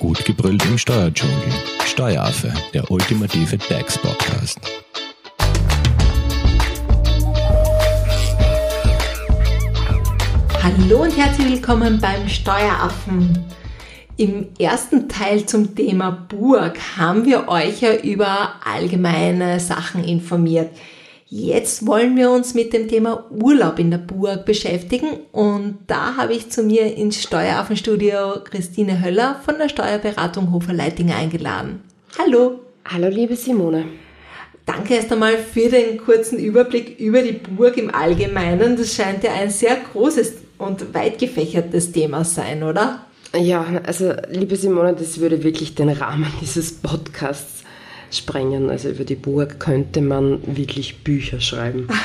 Gut gebrüllt im Steuerdschungel. Steueraffe, der ultimative DAX-Podcast. Hallo und herzlich willkommen beim Steueraffen. Im ersten Teil zum Thema Burg haben wir euch ja über allgemeine Sachen informiert. Jetzt wollen wir uns mit dem Thema Urlaub in der Burg beschäftigen und da habe ich zu mir ins Steueraffenstudio Christine Höller von der Steuerberatung Hofer Leitinger eingeladen. Hallo. Hallo liebe Simone. Danke erst einmal für den kurzen Überblick über die Burg im Allgemeinen. Das scheint ja ein sehr großes und weit gefächertes Thema sein, oder? Ja, also liebe Simone, das würde wirklich den Rahmen dieses Podcasts sprengen. Also über die Burg könnte man wirklich Bücher schreiben.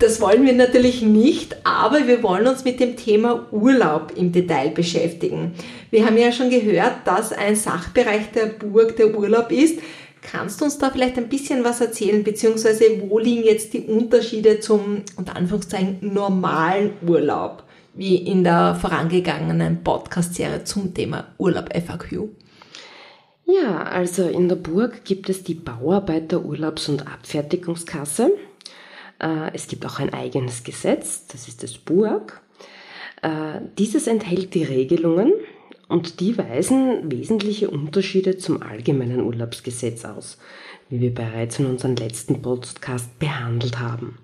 Das wollen wir natürlich nicht, aber wir wollen uns mit dem Thema Urlaub im Detail beschäftigen. Wir haben ja schon gehört, dass ein Sachbereich der Burg der Urlaub ist. Kannst du uns da vielleicht ein bisschen was erzählen, beziehungsweise wo liegen jetzt die Unterschiede zum, unter Anführungszeichen, normalen Urlaub, wie in der vorangegangenen Podcast-Serie zum Thema Urlaub FAQ? Ja, also in der Burg gibt es die Bauarbeiter Urlaubs- und Abfertigungskasse. Äh, es gibt auch ein eigenes Gesetz, das ist das Burg. Äh, dieses enthält die Regelungen und die weisen wesentliche Unterschiede zum allgemeinen Urlaubsgesetz aus, wie wir bereits in unserem letzten Podcast behandelt haben.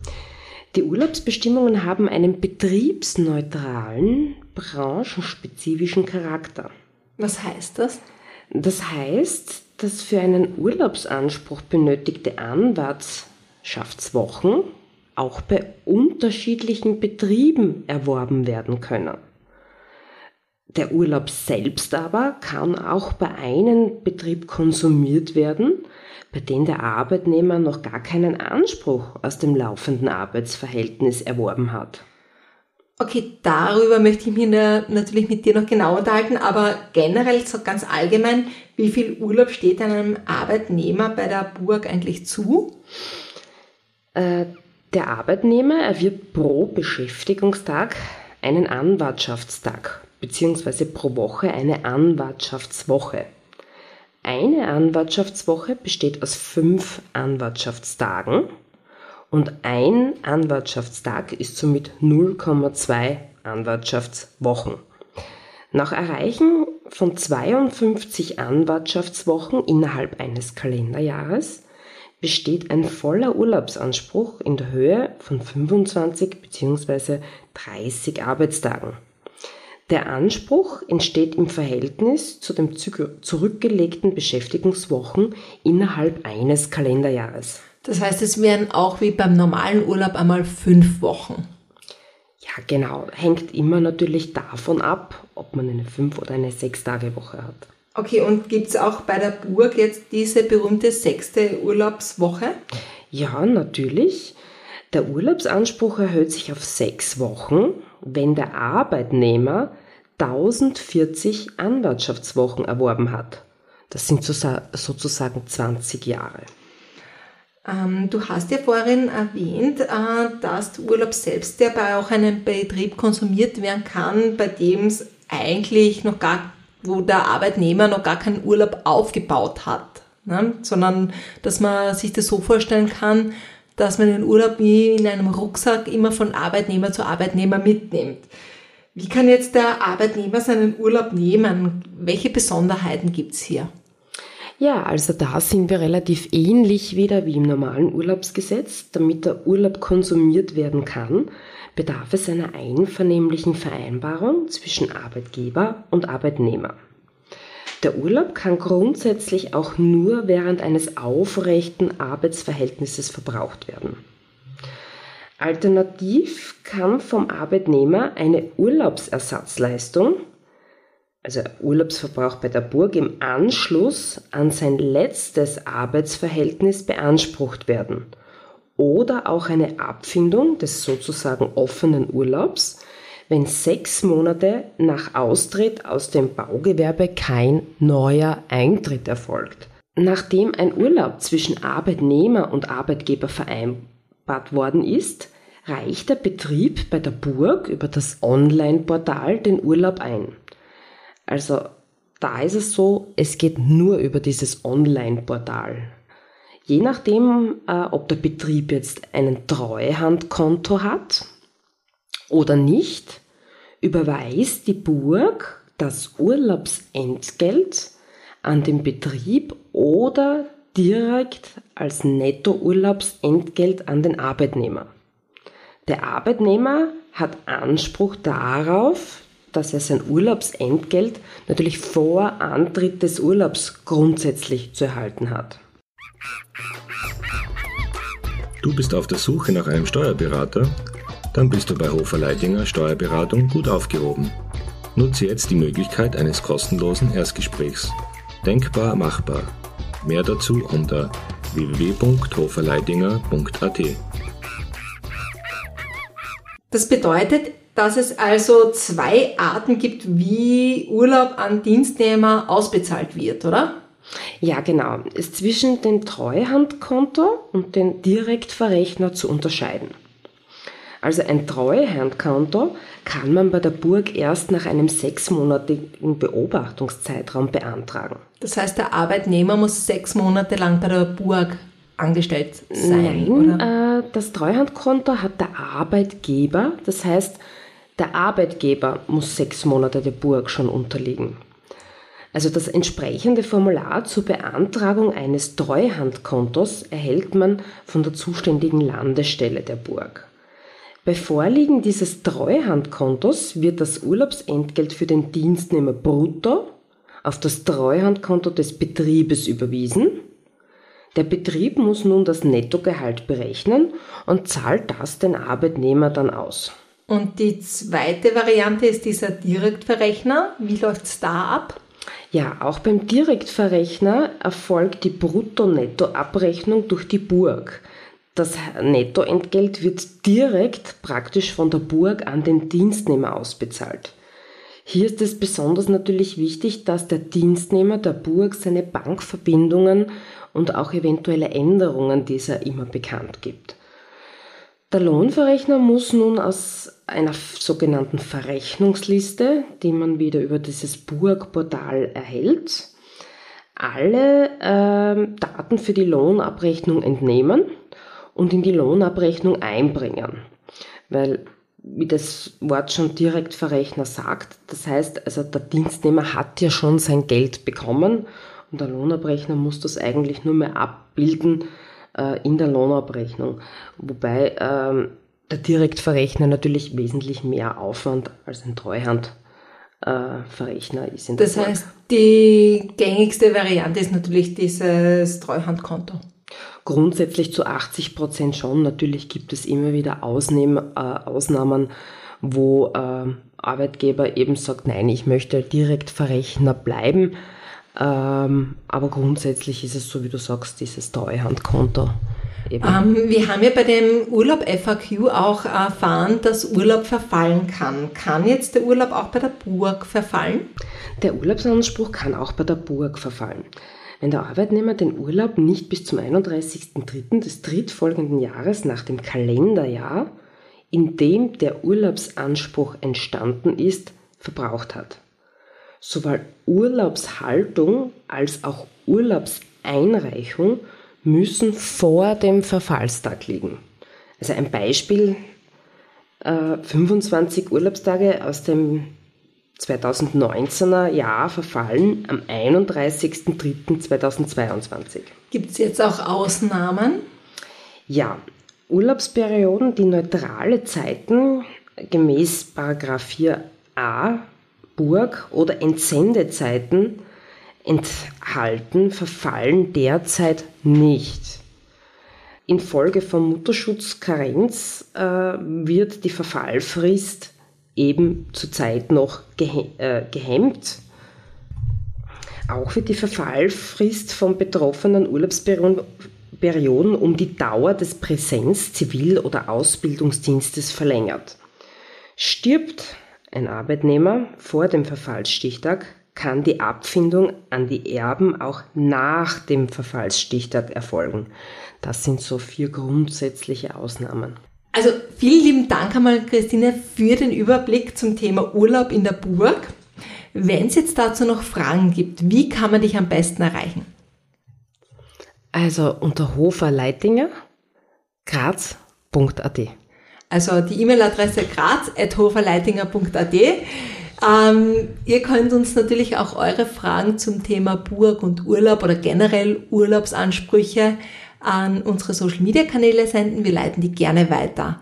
Die Urlaubsbestimmungen haben einen betriebsneutralen, branchenspezifischen Charakter. Was heißt das? Das heißt, dass für einen Urlaubsanspruch benötigte Anwartschaftswochen auch bei unterschiedlichen Betrieben erworben werden können. Der Urlaub selbst aber kann auch bei einem Betrieb konsumiert werden, bei dem der Arbeitnehmer noch gar keinen Anspruch aus dem laufenden Arbeitsverhältnis erworben hat. Okay, darüber möchte ich mich natürlich mit dir noch genau unterhalten, aber generell so ganz allgemein, wie viel Urlaub steht einem Arbeitnehmer bei der Burg eigentlich zu? Äh, der Arbeitnehmer erwirbt pro Beschäftigungstag einen Anwartschaftstag beziehungsweise pro Woche eine Anwartschaftswoche. Eine Anwartschaftswoche besteht aus fünf Anwartschaftstagen und ein Anwartschaftstag ist somit 0,2 Anwartschaftswochen. Nach Erreichen von 52 Anwartschaftswochen innerhalb eines Kalenderjahres besteht ein voller Urlaubsanspruch in der Höhe von 25 bzw. 30 Arbeitstagen. Der Anspruch entsteht im Verhältnis zu den zurückgelegten Beschäftigungswochen innerhalb eines Kalenderjahres. Das heißt, es wären auch wie beim normalen Urlaub einmal fünf Wochen. Ja, genau. Hängt immer natürlich davon ab, ob man eine fünf- oder eine sechs-Tage-Woche hat. Okay, und gibt es auch bei der Burg jetzt diese berühmte sechste Urlaubswoche? Ja, natürlich. Der Urlaubsanspruch erhöht sich auf sechs Wochen, wenn der Arbeitnehmer 1040 Anwartschaftswochen erworben hat. Das sind sozusagen 20 Jahre. Ähm, du hast ja vorhin erwähnt, äh, dass Urlaub selbst, der bei auch einem Betrieb konsumiert werden kann, bei dem es eigentlich noch gar, wo der Arbeitnehmer noch gar keinen Urlaub aufgebaut hat, ne? sondern dass man sich das so vorstellen kann, dass man den Urlaub wie in einem Rucksack immer von Arbeitnehmer zu Arbeitnehmer mitnimmt. Wie kann jetzt der Arbeitnehmer seinen Urlaub nehmen? Welche Besonderheiten gibt es hier? Ja, also da sind wir relativ ähnlich wieder wie im normalen Urlaubsgesetz. Damit der Urlaub konsumiert werden kann, bedarf es einer einvernehmlichen Vereinbarung zwischen Arbeitgeber und Arbeitnehmer. Der Urlaub kann grundsätzlich auch nur während eines aufrechten Arbeitsverhältnisses verbraucht werden. Alternativ kann vom Arbeitnehmer eine Urlaubsersatzleistung also Urlaubsverbrauch bei der Burg im Anschluss an sein letztes Arbeitsverhältnis beansprucht werden oder auch eine Abfindung des sozusagen offenen Urlaubs, wenn sechs Monate nach Austritt aus dem Baugewerbe kein neuer Eintritt erfolgt. Nachdem ein Urlaub zwischen Arbeitnehmer und Arbeitgeber vereinbart worden ist, reicht der Betrieb bei der Burg über das Online-Portal den Urlaub ein. Also da ist es so, es geht nur über dieses Online-Portal. Je nachdem, äh, ob der Betrieb jetzt ein Treuhandkonto hat oder nicht, überweist die Burg das Urlaubsentgelt an den Betrieb oder direkt als Nettourlaubsentgelt an den Arbeitnehmer. Der Arbeitnehmer hat Anspruch darauf, dass er sein Urlaubsentgelt natürlich vor Antritt des Urlaubs grundsätzlich zu erhalten hat. Du bist auf der Suche nach einem Steuerberater? Dann bist du bei Hofer Leidinger Steuerberatung gut aufgehoben. Nutze jetzt die Möglichkeit eines kostenlosen Erstgesprächs. Denkbar machbar. Mehr dazu unter www.hoferleidinger.at. Das bedeutet, dass es also zwei Arten gibt, wie Urlaub an Dienstnehmer ausbezahlt wird, oder? Ja, genau. Es ist zwischen dem Treuhandkonto und dem Direktverrechner zu unterscheiden. Also ein Treuhandkonto kann man bei der Burg erst nach einem sechsmonatigen Beobachtungszeitraum beantragen. Das heißt, der Arbeitnehmer muss sechs Monate lang bei der Burg angestellt sein, Nein? Äh, das Treuhandkonto hat der Arbeitgeber. Das heißt, der Arbeitgeber muss sechs Monate der Burg schon unterliegen. Also das entsprechende Formular zur Beantragung eines Treuhandkontos erhält man von der zuständigen Landesstelle der Burg. Bei Vorliegen dieses Treuhandkontos wird das Urlaubsentgelt für den Dienstnehmer brutto auf das Treuhandkonto des Betriebes überwiesen. Der Betrieb muss nun das Nettogehalt berechnen und zahlt das den Arbeitnehmer dann aus. Und die zweite Variante ist dieser Direktverrechner. Wie läuft es da ab? Ja, auch beim Direktverrechner erfolgt die Brutto-Netto-Abrechnung durch die Burg. Das Nettoentgelt wird direkt praktisch von der Burg an den Dienstnehmer ausbezahlt. Hier ist es besonders natürlich wichtig, dass der Dienstnehmer der Burg seine Bankverbindungen und auch eventuelle Änderungen dieser immer bekannt gibt. Der Lohnverrechner muss nun aus einer sogenannten Verrechnungsliste, die man wieder über dieses Burgportal erhält, alle äh, Daten für die Lohnabrechnung entnehmen und in die Lohnabrechnung einbringen. Weil, wie das Wort schon direkt Verrechner sagt, das heißt, also der Dienstnehmer hat ja schon sein Geld bekommen und der Lohnabrechner muss das eigentlich nur mehr abbilden äh, in der Lohnabrechnung. Wobei ähm, der Direktverrechner natürlich wesentlich mehr Aufwand als ein Treuhandverrechner äh, ist. In das heißt, die gängigste Variante ist natürlich dieses Treuhandkonto. Grundsätzlich zu 80 Prozent schon. Natürlich gibt es immer wieder Ausnehm, äh, Ausnahmen, wo äh, Arbeitgeber eben sagt, nein, ich möchte Direktverrechner bleiben. Ähm, aber grundsätzlich ist es so, wie du sagst, dieses Treuhandkonto ähm, wir haben ja bei dem Urlaub FAQ auch erfahren, dass Urlaub verfallen kann. Kann jetzt der Urlaub auch bei der Burg verfallen? Der Urlaubsanspruch kann auch bei der Burg verfallen. Wenn der Arbeitnehmer den Urlaub nicht bis zum 31.03. des drittfolgenden Jahres nach dem Kalenderjahr, in dem der Urlaubsanspruch entstanden ist, verbraucht hat. Sowohl Urlaubshaltung als auch Urlaubseinreichung müssen vor dem Verfallstag liegen. Also ein Beispiel, äh, 25 Urlaubstage aus dem 2019er Jahr verfallen am 31.03.2022. Gibt es jetzt auch Ausnahmen? Ja, Urlaubsperioden, die neutrale Zeiten gemäß 4a Burg oder Entsendezeiten enthalten, verfallen derzeit nicht. Infolge von Mutterschutzkarenz äh, wird die Verfallfrist eben zurzeit noch gehe äh, gehemmt. Auch wird die Verfallfrist von betroffenen Urlaubsperioden um die Dauer des Präsenz-, Zivil- oder Ausbildungsdienstes verlängert. Stirbt ein Arbeitnehmer vor dem Verfallsstichtag, kann die Abfindung an die Erben auch nach dem Verfallsstichtag erfolgen. Das sind so vier grundsätzliche Ausnahmen. Also vielen lieben Dank einmal, Christine, für den Überblick zum Thema Urlaub in der Burg. Wenn es jetzt dazu noch Fragen gibt, wie kann man dich am besten erreichen? Also unter Hofer Leitinger, graz.at. Also die E-Mail-Adresse graz.hoferleitinger.at. Ähm, ihr könnt uns natürlich auch eure Fragen zum Thema Burg und Urlaub oder generell Urlaubsansprüche an unsere Social-Media-Kanäle senden. Wir leiten die gerne weiter.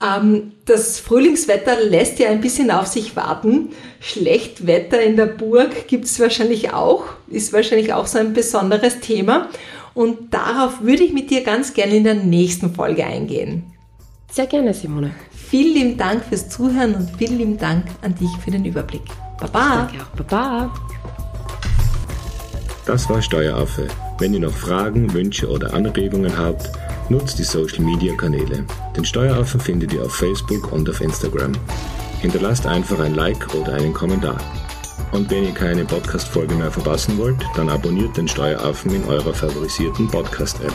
Ähm, das Frühlingswetter lässt ja ein bisschen auf sich warten. Schlechtwetter in der Burg gibt es wahrscheinlich auch, ist wahrscheinlich auch so ein besonderes Thema. Und darauf würde ich mit dir ganz gerne in der nächsten Folge eingehen. Sehr gerne, Simone. Vielen lieben Dank fürs Zuhören und vielen lieben Dank an dich für den Überblick. Baba. Danke auch. Baba. Das war Steueraffe. Wenn ihr noch Fragen, Wünsche oder Anregungen habt, nutzt die Social Media Kanäle. Den Steueraffen findet ihr auf Facebook und auf Instagram. Hinterlasst einfach ein Like oder einen Kommentar. Und wenn ihr keine Podcast-Folge mehr verpassen wollt, dann abonniert den Steueraffen in eurer favorisierten Podcast-App.